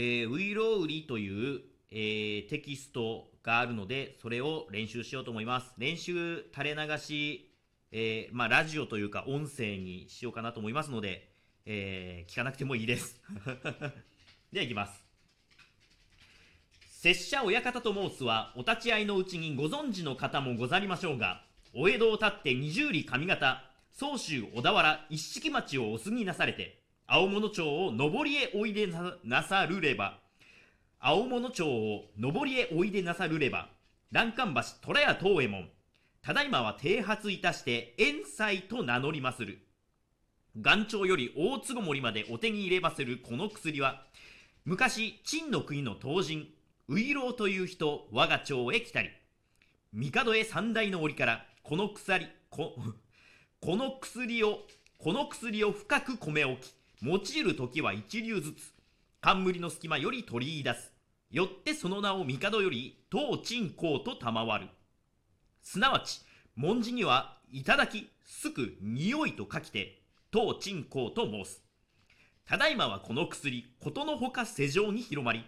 えー、ウイロウリという、えーテキストがあるので、それを練習しようと思います。練習垂れ流し、えーまあ、ラジオというか音声にしようかなと思いますので、えー聞かなくてもいいです。では行きます。拙者親方と申すは、お立ち会いのうちにご存知の方もござりましょうが、お江戸を立って二十里上方、総州小田原一色町をお過ぎなされて、青物町を上りへおいでなさるれば、青物町を上りへおいでなさるれば、欄干橋虎屋東右衛門、ただいまは剃髪いたして、遠斎と名乗りまする。元朝より大坪森までお手に入れまするこの薬は、昔、陳の国の東人、ウイロウという人、我が町へ来たり、帝へ三代の折から、この鎖、こ、この薬を、この薬を深く込め置き、用いる時は一流ずつ、冠の隙間より取り出す。よってその名を帝より、当鎮公と賜る。す。なわち、文字には、いただき、す。く、匂いと書きて、当鎮公と申す。ただいまはこの薬、ことのほか世上に広まり、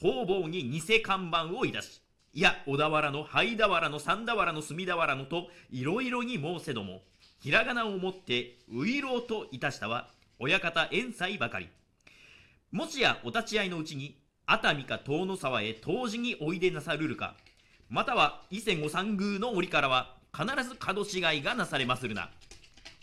方々に偽看板をいたし、いや、小田原の灰田原の三田原の隅田原のと、いろいろに申せども、ひらがなをもって、ういろうといたしたは、親方遠斎ばかり。もしやお立ち会いのうちに、熱海か遠野沢へ当時においでなさるるか、または伊勢御三宮の折からは、必ず角違いがなされまするな。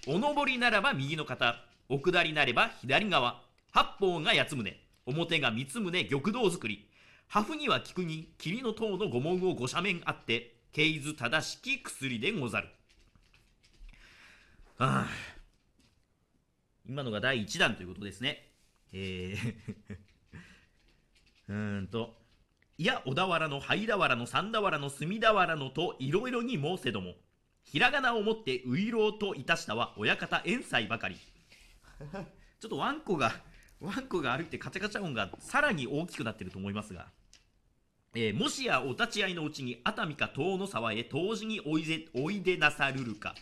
お上りならば右の肩、お下りなれば左側、八方が八つ胸、表が三つ胸玉堂作り、破風には菊に霧の塔の五門を五斜面あって、経図正しき薬でござる。はあ、今のが第一弾ということですね。えー うーんと、いや、小田原の灰田原の三田原の隅田原のといろいろに申せども、ひらがなをもってういろうといたしたは親方遠斎ばかり。ちょっとワンコが、ワンコが歩いてカチャカチャ音がさらに大きくなってると思いますが、えーもしやお立ち会いのうちに熱海か遠野沢へ同時においでおいでなさるるか、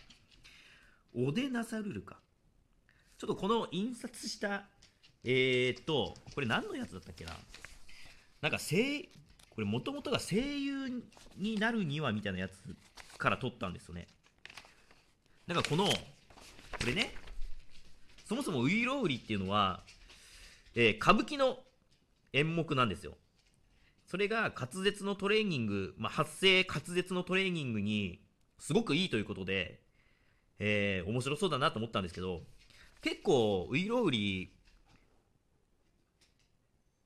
おでなさるるか。ちょっとこの印刷した、えーっと、これ何のやつだったっけな？なんか声、これもともとが声優になるにはみたいなやつから取ったんですよね。なんかこの、これね、そもそもウイロウリっていうのは、えー歌舞伎の演目なんですよ。それが滑舌のトレーニング、まあ、発声滑舌のトレーニングにすごくいいということで、えー面白そうだなと思ったんですけど、結構ウイロウリ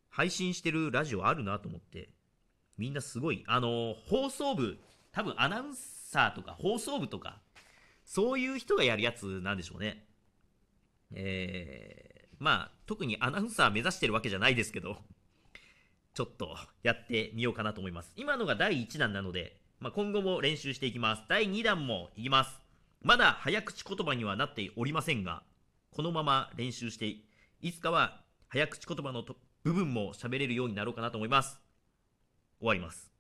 配信してるラジオあるなと思って、みんなすごい、あの放送部、多分アナウンサーとか放送部とか、そういう人がやるやつなんでしょうね。えー、まあ、特にアナウンサー目指してるわけじゃないですけど、ちょっとやってみようかなと思います。今のが第1弾なので、まあ、今後も練習していきます。第2弾もいきます。まだ早口言葉にはなっておりませんが、このまま練習して、いつかは早口言葉の部分も喋れるようになろうかなと思います。終わります。